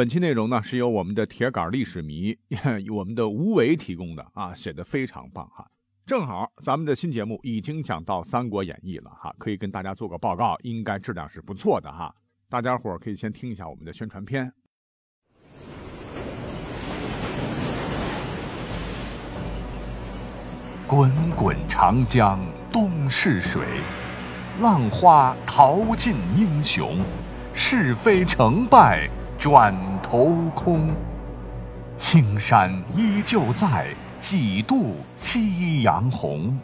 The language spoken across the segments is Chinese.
本期内容呢是由我们的铁杆历史迷，我们的吴伟提供的啊，写的非常棒哈。正好咱们的新节目已经讲到《三国演义》了哈，可以跟大家做个报告，应该质量是不错的哈。大家伙可以先听一下我们的宣传片。滚滚长江东逝水，浪花淘尽英雄，是非成败。转头空，青山依旧在，几度夕阳红。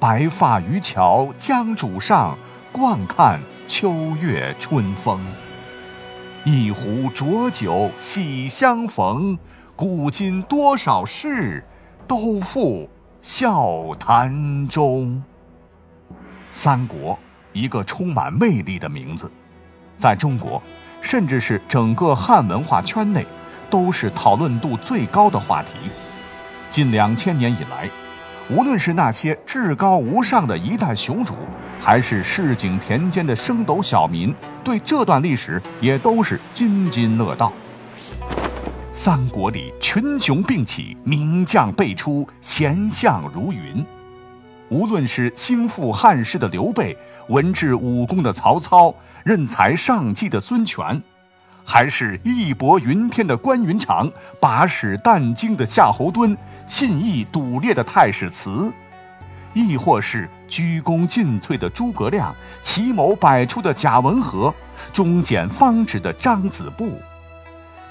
白发渔樵江渚上，惯看秋月春风。一壶浊酒喜相逢，古今多少事，都付笑谈中。三国，一个充满魅力的名字，在中国。甚至是整个汉文化圈内，都是讨论度最高的话题。近两千年以来，无论是那些至高无上的一代雄主，还是市井田间的升斗小民，对这段历史也都是津津乐道。三国里群雄并起，名将辈出，贤相如云。无论是兴复汉室的刘备，文治武功的曹操。任才上计的孙权，还是义薄云天的关云长，把屎啖精的夏侯惇，信义笃烈的太史慈，亦或是鞠躬尽瘁的诸葛亮，奇谋百出的贾文和，忠简方直的张子布，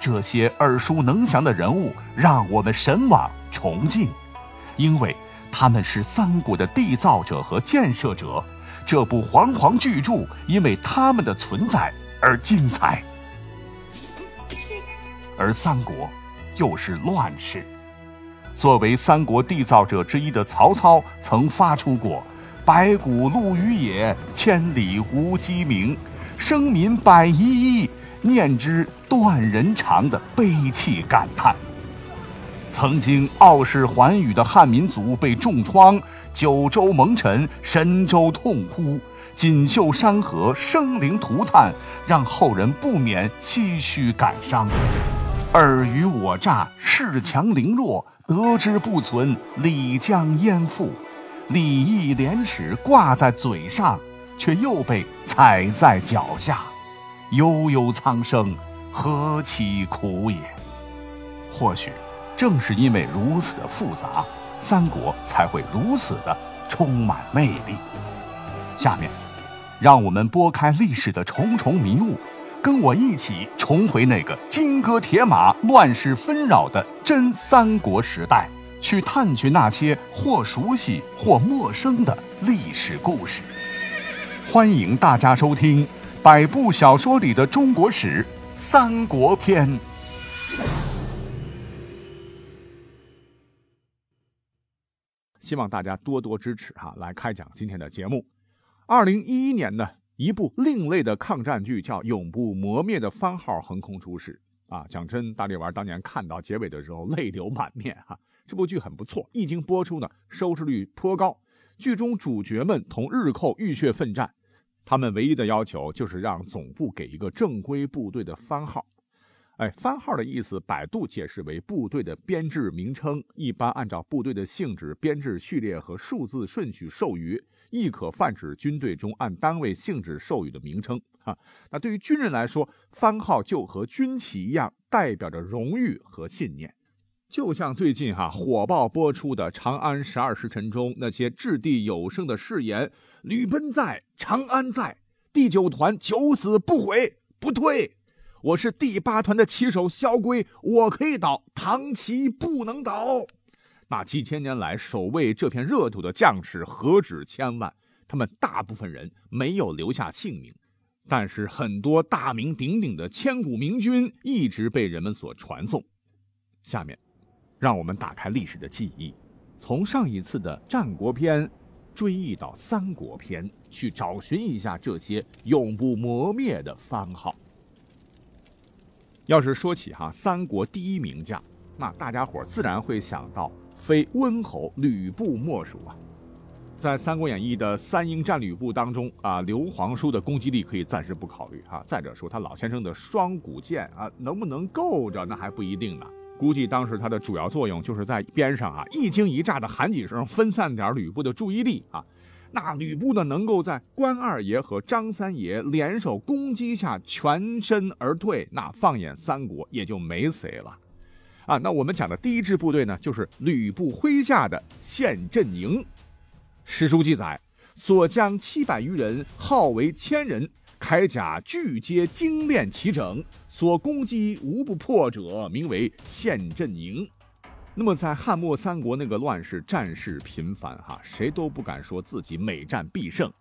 这些耳熟能详的人物，让我们神往崇敬，因为他们是三国的缔造者和建设者。这部煌煌巨著，因为他们的存在而精彩。而三国，又是乱世。作为三国缔造者之一的曹操，曾发出过“白骨露于野，千里无鸡鸣，生民百遗一，念之断人肠”的悲泣感叹。曾经傲视寰宇的汉民族被重创。九州蒙尘，神州痛哭，锦绣山河生灵涂炭，让后人不免唏嘘感伤。尔虞我诈，恃强凌弱，得之不存，礼将焉附？礼义廉耻挂在嘴上，却又被踩在脚下。悠悠苍生，何其苦也！或许，正是因为如此的复杂。三国才会如此的充满魅力。下面，让我们拨开历史的重重迷雾，跟我一起重回那个金戈铁马、乱世纷扰的真三国时代，去探寻那些或熟悉或陌生的历史故事。欢迎大家收听百部小说里的中国史——三国篇。希望大家多多支持哈，来开讲今天的节目。二零一一年呢，一部另类的抗战剧叫《永不磨灭的番号》横空出世啊！讲真，大力丸当年看到结尾的时候泪流满面哈。这部剧很不错，一经播出呢，收视率颇高。剧中主角们同日寇浴血奋战，他们唯一的要求就是让总部给一个正规部队的番号。哎，番号的意思，百度解释为部队的编制名称，一般按照部队的性质、编制序列和数字顺序授予，亦可泛指军队中按单位性质授予的名称。啊，那对于军人来说，番号就和军旗一样，代表着荣誉和信念。就像最近哈火爆播出的《长安十二时辰》中那些掷地有声的誓言：“吕奔在，长安在，第九团九死不悔，不退。”我是第八团的旗手萧规，我可以倒，唐旗不能倒。那几千年来守卫这片热土的将士何止千万，他们大部分人没有留下姓名，但是很多大名鼎鼎的千古明君一直被人们所传颂。下面，让我们打开历史的记忆，从上一次的战国篇追忆到三国篇，去找寻一下这些永不磨灭的番号。要是说起哈三国第一名将，那大家伙自然会想到非温侯吕布莫属啊。在《三国演义》的三英战吕布当中啊，刘皇叔的攻击力可以暂时不考虑哈。再者说，他老先生的双股剑啊，能不能够着那还不一定呢。估计当时他的主要作用就是在边上啊一惊一乍的喊几声，分散点吕布的注意力啊。那吕布呢，能够在关二爷和张三爷联手攻击下全身而退，那放眼三国也就没谁了。啊，那我们讲的第一支部队呢，就是吕布麾下的陷阵营。史书记载，所将七百余人，号为千人，铠甲俱皆精炼齐整，所攻击无不破者，名为陷阵营。那么在汉末三国那个乱世，战事频繁，哈，谁都不敢说自己每战必胜，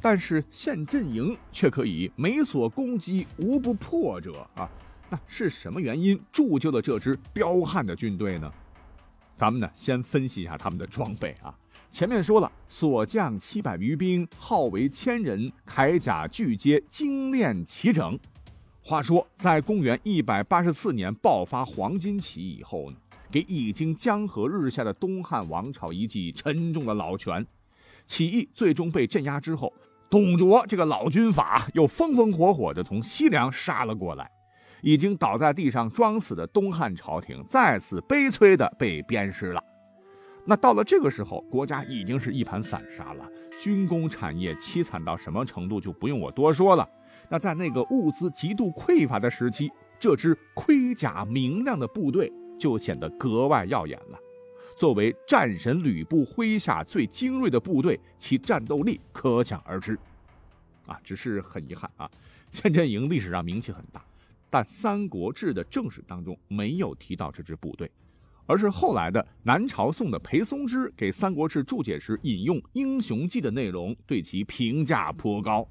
但是陷阵营却可以每所攻击无不破者啊。那是什么原因铸就了这支彪悍的军队呢？咱们呢先分析一下他们的装备啊。前面说了，所将七百余兵，号为千人，铠甲俱皆精炼齐整。话说，在公元一百八十四年爆发黄巾起义以后呢，给已经江河日下的东汉王朝一记沉重的老拳。起义最终被镇压之后，董卓这个老军阀又风风火火地从西凉杀了过来。已经倒在地上装死的东汉朝廷再次悲催地被鞭尸了。那到了这个时候，国家已经是一盘散沙了，军工产业凄惨到什么程度就不用我多说了。那在那个物资极度匮乏的时期，这支盔甲明亮的部队就显得格外耀眼了。作为战神吕布麾下最精锐的部队，其战斗力可想而知。啊，只是很遗憾啊，千阵营历史上名气很大。但《三国志》的正史当中没有提到这支部队，而是后来的南朝宋的裴松之给《三国志》注解时引用《英雄记》的内容，对其评价颇高。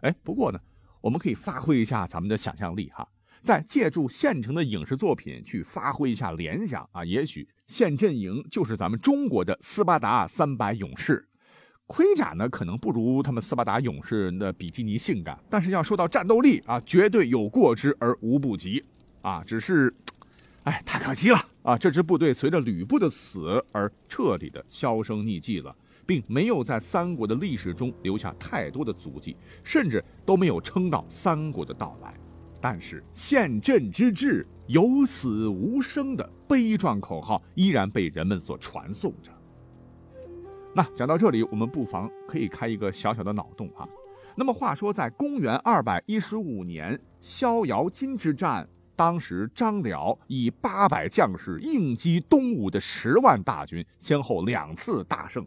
哎，不过呢，我们可以发挥一下咱们的想象力哈，再借助现成的影视作品去发挥一下联想啊，也许现阵营就是咱们中国的斯巴达三百勇士。盔甲呢，可能不如他们斯巴达勇士的比基尼性感，但是要说到战斗力啊，绝对有过之而无不及啊！只是，哎，太可惜了啊！这支部队随着吕布的死而彻底的销声匿迹了，并没有在三国的历史中留下太多的足迹，甚至都没有撑到三国的到来。但是陷阵之志、有死无生的悲壮口号依然被人们所传颂着。那讲到这里，我们不妨可以开一个小小的脑洞啊。那么话说，在公元二百一十五年逍遥津之战，当时张辽以八百将士应击东吴的十万大军，先后两次大胜。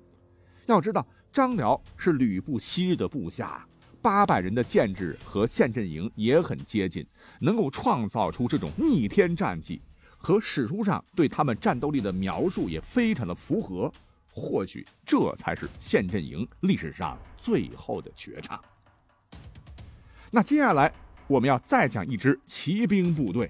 要知道，张辽是吕布昔日的部下，八百人的建制和陷阵营也很接近，能够创造出这种逆天战绩，和史书上对他们战斗力的描述也非常的符合。或许这才是陷阵营历史上最后的绝唱。那接下来我们要再讲一支骑兵部队。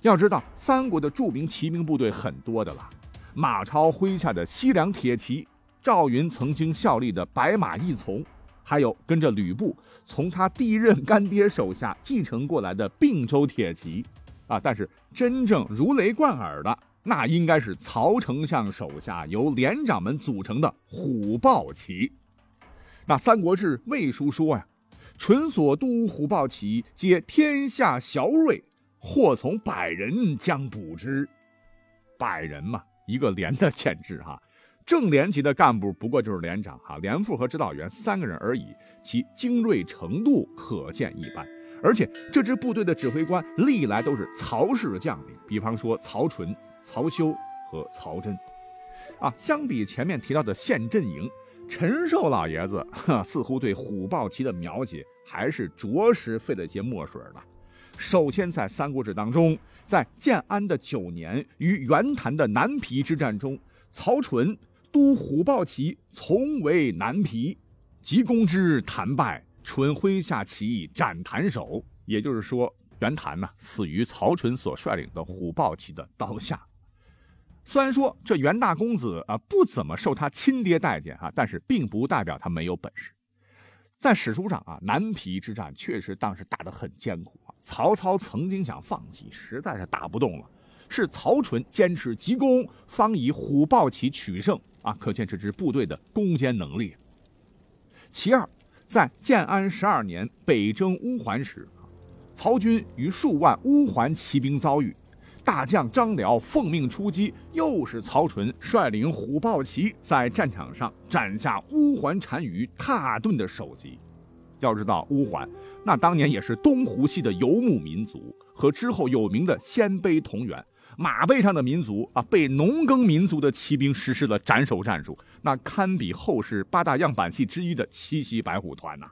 要知道，三国的著名骑兵部队很多的了，马超麾下的西凉铁骑，赵云曾经效力的白马义从，还有跟着吕布从他第一任干爹手下继承过来的并州铁骑。啊，但是真正如雷贯耳的。那应该是曹丞相手下由连长们组成的虎豹骑。那《三国志·魏书》说呀：“纯所督虎豹骑，皆天下骁锐，或从百人将捕之。”百人嘛，一个连的建制哈。正连级的干部不过就是连长哈，连副和指导员三个人而已，其精锐程度可见一斑。而且这支部队的指挥官历来都是曹氏将领，比方说曹纯。曹休和曹真，啊，相比前面提到的陷阵营，陈寿老爷子似乎对虎豹骑的描写还是着实费了些墨水了。首先，在《三国志》当中，在建安的九年与袁谭的南皮之战中，曹纯都虎豹骑从为南皮，急攻之，谭败，纯麾下起义斩谭首。也就是说，袁谭呢死于曹纯所率领的虎豹骑的刀下。虽然说这袁大公子啊不怎么受他亲爹待见啊，但是并不代表他没有本事。在史书上啊，南皮之战确实当时打得很艰苦啊。曹操曾经想放弃，实在是打不动了，是曹纯坚持急攻，方以虎豹骑取胜，啊，可见这支部队的攻坚能力。其二，在建安十二年北征乌桓时，曹军与数万乌桓骑兵遭遇，大将张辽奉命出击，又是曹纯率领虎豹骑在战场上斩下乌桓单于蹋顿的首级。要知道，乌桓那当年也是东湖系的游牧民族，和之后有名的鲜卑同源。马背上的民族啊，被农耕民族的骑兵实施了斩首战术，那堪比后世八大样板戏之一的七袭白虎团呐。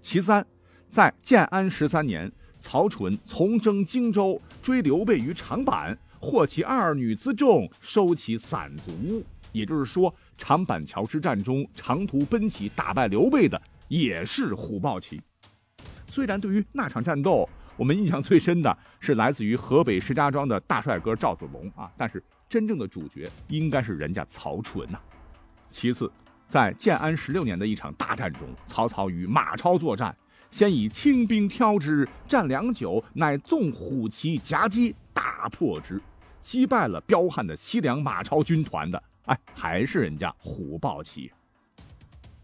其三，在建安十三年，曹纯从征荆州，追刘备于长坂，获其二女辎重，收其散卒。也就是说，长坂桥之战中长途奔袭打败刘备的也是虎豹骑。虽然对于那场战斗，我们印象最深的是来自于河北石家庄的大帅哥赵子龙啊，但是真正的主角应该是人家曹纯呐。其次，在建安十六年的一场大战中，曹操与马超作战，先以轻兵挑之，战良久，乃纵虎骑夹击，大破之，击败了彪悍的西凉马超军团的，哎，还是人家虎豹骑。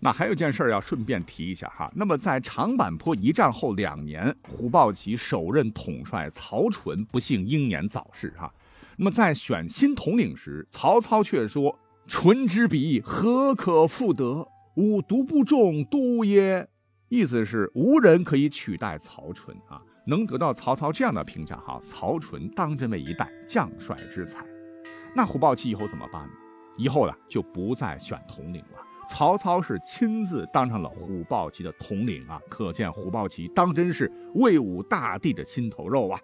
那还有件事要顺便提一下哈。那么在长坂坡一战后两年，虎豹骑首任统帅曹纯不幸英年早逝哈。那么在选新统领时，曹操却说：“纯之笔何可复得？吾独不中都耶？”意思是无人可以取代曹纯啊。能得到曹操这样的评价哈，曹纯当真为一代将帅之才。那虎豹骑以后怎么办呢？以后呢就不再选统领了。曹操是亲自当上了虎豹骑的统领啊，可见虎豹骑当真是魏武大帝的心头肉啊。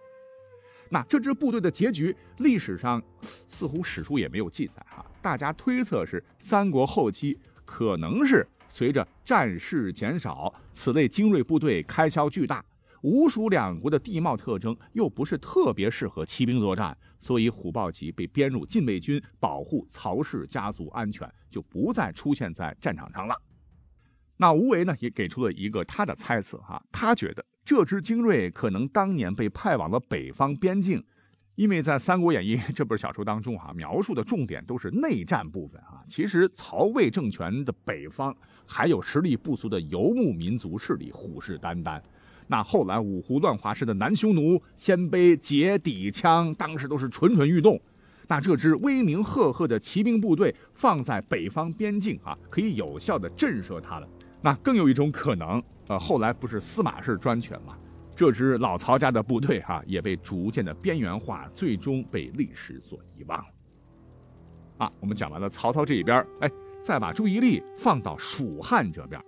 那这支部队的结局，历史上 似乎史书也没有记载哈。大家推测是三国后期可能是随着战事减少，此类精锐部队开销巨大。吴蜀两国的地貌特征又不是特别适合骑兵作战，所以虎豹骑被编入禁卫军，保护曹氏家族安全，就不再出现在战场上了。那吴为呢，也给出了一个他的猜测哈，他觉得这支精锐可能当年被派往了北方边境，因为在《三国演义》这本小说当中哈，描述的重点都是内战部分啊，其实曹魏政权的北方还有实力不俗的游牧民族势力虎视眈眈。那后来五胡乱华时的南匈奴、鲜卑、羯、氐、羌，当时都是蠢蠢欲动。那这支威名赫赫的骑兵部队放在北方边境啊，可以有效的震慑他们。那更有一种可能，呃，后来不是司马氏专权吗？这支老曹家的部队哈，也被逐渐的边缘化，最终被历史所遗忘了。啊，我们讲完了曹操这一边，哎，再把注意力放到蜀汉这边。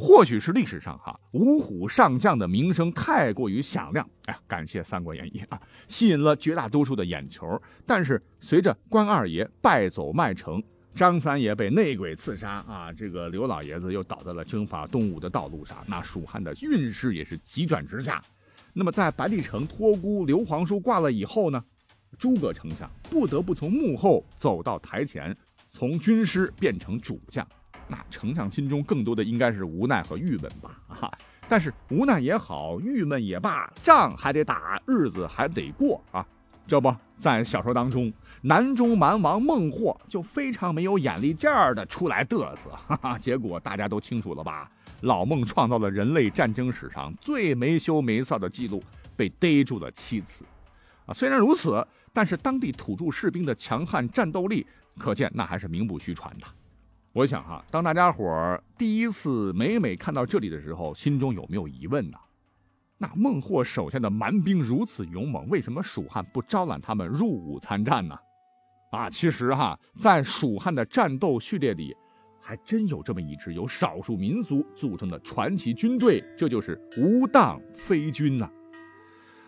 或许是历史上哈五虎上将的名声太过于响亮，哎呀，感谢《三国演义》啊，吸引了绝大多数的眼球。但是随着关二爷败走麦城，张三爷被内鬼刺杀啊，这个刘老爷子又倒在了征伐东吴的道路上，那蜀汉的运势也是急转直下。那么在白帝城托孤刘皇叔挂了以后呢，诸葛丞相不得不从幕后走到台前，从军师变成主将。那丞相心中更多的应该是无奈和郁闷吧，啊！但是无奈也好，郁闷也罢，仗还得打，日子还得过啊！这不在小说当中，南中蛮王孟获就非常没有眼力劲儿的出来嘚瑟，哈哈！结果大家都清楚了吧？老孟创造了人类战争史上最没羞没臊的记录，被逮住了七次，啊！虽然如此，但是当地土著士兵的强悍战斗力，可见那还是名不虚传的。我想哈，当大家伙儿第一次每每看到这里的时候，心中有没有疑问呢？那孟获手下的蛮兵如此勇猛，为什么蜀汉不招揽他们入伍参战呢？啊，其实哈，在蜀汉的战斗序列里，还真有这么一支由少数民族组成的传奇军队，这就是无当飞军呐。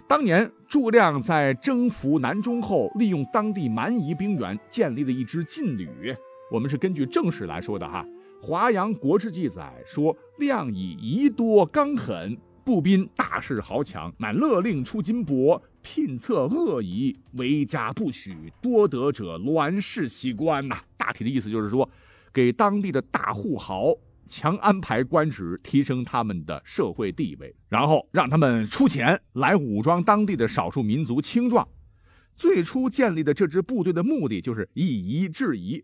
当年诸葛亮在征服南中后，利用当地蛮夷兵员，建立了一支劲旅。我们是根据正史来说的哈，《华阳国志》记载说，亮以夷多刚狠，步兵大势豪强，乃勒令出金帛，聘策恶夷，为家不许，多得者栾氏袭官呐。大体的意思就是说，给当地的大户豪强安排官职，提升他们的社会地位，然后让他们出钱来武装当地的少数民族青壮。最初建立的这支部队的目的就是以夷制夷。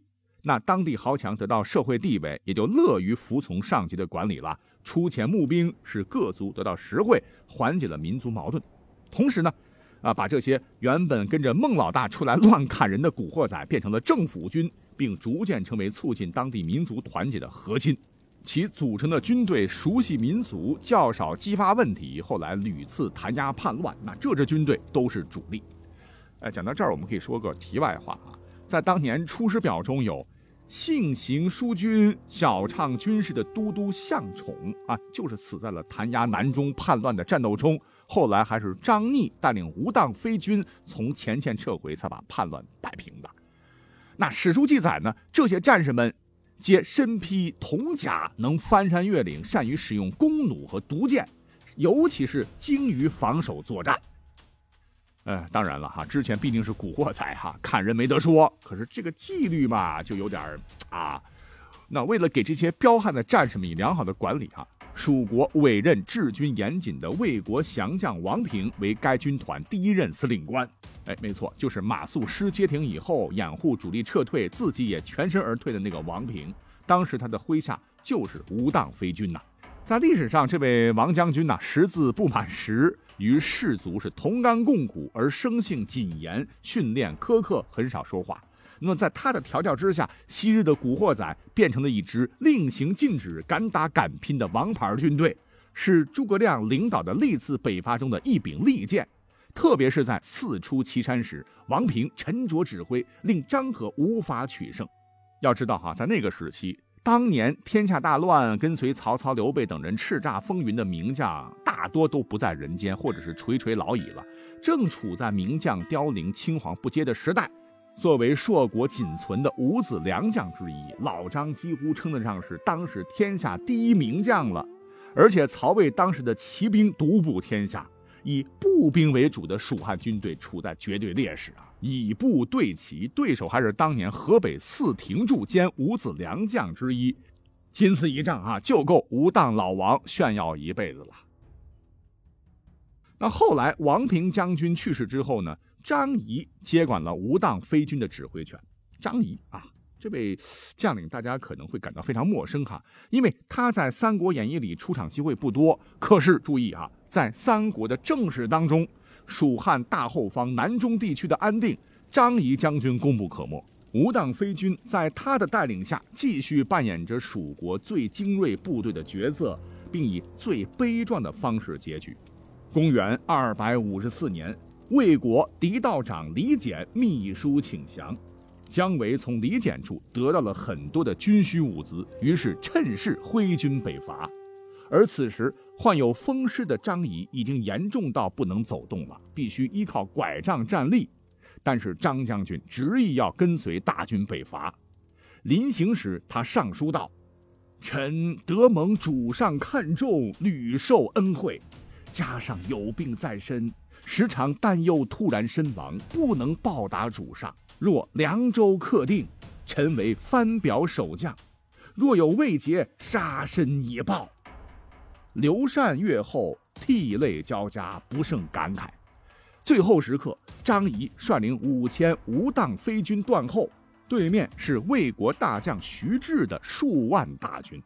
那当地豪强得到社会地位，也就乐于服从上级的管理了，出钱募兵，使各族得到实惠，缓解了民族矛盾。同时呢，啊，把这些原本跟着孟老大出来乱砍人的古惑仔变成了政府军，并逐渐成为促进当地民族团结的核心。其组成的军队熟悉民俗，较少激发问题，后来屡次弹压叛乱，那这支军队都是主力。哎，讲到这儿，我们可以说个题外话啊，在当年《出师表》中有“性行淑军，小唱军事”的都督向宠啊，就是死在了弹压南中叛乱的战斗中。后来还是张逆带领无当飞军从前线撤回，才把叛乱摆平的。那史书记载呢，这些战士们。皆身披铜甲，能翻山越岭，善于使用弓弩和毒箭，尤其是精于防守作战。呃，当然了哈，之前毕竟是古惑仔哈，看人没得说。可是这个纪律嘛，就有点啊。那为了给这些彪悍的战士们以良好的管理哈，蜀国委任治军严谨的魏国降将王平为该军团第一任司令官。哎，没错，就是马谡失街亭以后，掩护主力撤退，自己也全身而退的那个王平。当时他的麾下就是无当飞军呐。在历史上，这位王将军呐，识字不满十，与士卒是同甘共苦，而生性谨严，训练苛刻，很少说话。那么在他的调教之下，昔日的古惑仔变成了一支令行禁止、敢打敢拼的王牌军队，是诸葛亮领导的历次北伐中的一柄利剑。特别是在四出祁山时，王平沉着指挥，令张合无法取胜。要知道哈，在那个时期，当年天下大乱，跟随曹操、刘备等人叱咤风云的名将，大多都不在人间，或者是垂垂老矣了。正处在名将凋零、青黄不接的时代。作为硕国仅存的五子良将之一，老张几乎称得上是当时天下第一名将了。而且曹魏当时的骑兵独步天下。以步兵为主的蜀汉军队处在绝对劣势啊！以步对骑，对手还是当年河北四庭柱兼五子良将之一，仅此一仗啊，就够吴当老王炫耀一辈子了。那后来王平将军去世之后呢，张仪接管了吴当飞军的指挥权。张仪啊。这位将领大家可能会感到非常陌生哈，因为他在《三国演义》里出场机会不多。可是注意啊，在三国的正史当中，蜀汉大后方南中地区的安定，张仪将军功不可没。吴当飞军在他的带领下，继续扮演着蜀国最精锐部队的角色，并以最悲壮的方式结局。公元二百五十四年，魏国狄道长李简密书请降。姜维从李简处得到了很多的军需物资，于是趁势挥军北伐。而此时患有风湿的张仪已经严重到不能走动了，必须依靠拐杖站立。但是张将军执意要跟随大军北伐。临行时，他上书道：“臣得蒙主上看重，屡受恩惠，加上有病在身，时常担忧突然身亡，不能报答主上。”若凉州客定，臣为番表守将；若有未捷，杀身以报。刘禅阅后，涕泪交加，不胜感慨。最后时刻，张仪率领五千无当飞军断后，对面是魏国大将徐志的数万大军。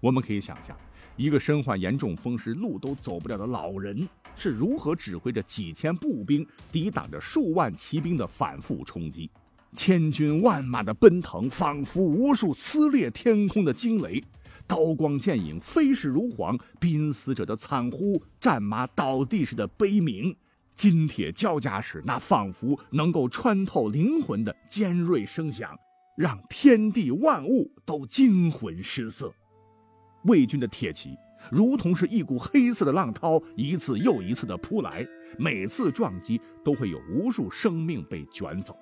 我们可以想象，一个身患严重风湿、路都走不了的老人。是如何指挥着几千步兵抵挡着数万骑兵的反复冲击？千军万马的奔腾，仿佛无数撕裂天空的惊雷；刀光剑影，飞逝如簧；濒死者的惨呼，战马倒地时的悲鸣，金铁交加时那仿佛能够穿透灵魂的尖锐声响，让天地万物都惊魂失色。魏军的铁骑。如同是一股黑色的浪涛，一次又一次的扑来，每次撞击都会有无数生命被卷走。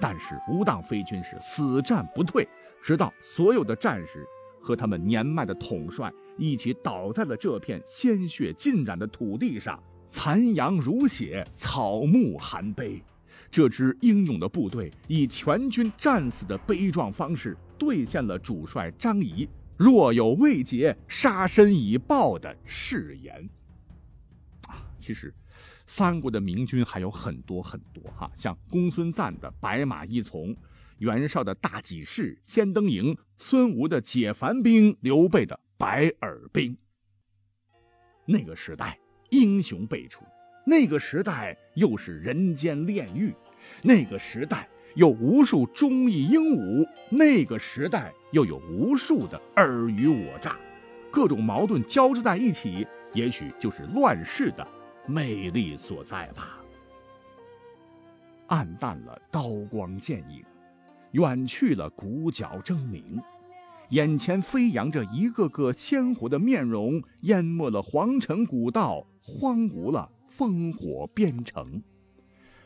但是吴当飞军是死战不退，直到所有的战士和他们年迈的统帅一起倒在了这片鲜血浸染的土地上，残阳如血，草木含悲。这支英勇的部队以全军战死的悲壮方式，兑现了主帅张仪。若有未捷，杀身以报的誓言啊！其实，三国的明军还有很多很多哈，像公孙瓒的白马一从，袁绍的大济士、先登营，孙吴的解樊兵，刘备的白耳兵。那个时代英雄辈出，那个时代又是人间炼狱，那个时代有无数忠义英武，那个时代又有无数的尔虞我诈，各种矛盾交织在一起，也许就是乱世的魅力所在吧。暗淡了刀光剑影，远去了鼓角争鸣。眼前飞扬着一个个鲜活的面容，淹没了皇城古道，荒芜了烽火边城。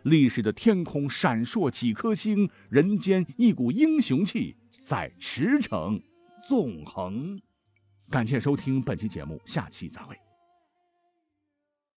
历史的天空闪烁几颗星，人间一股英雄气在驰骋纵横。感谢收听本期节目，下期再会。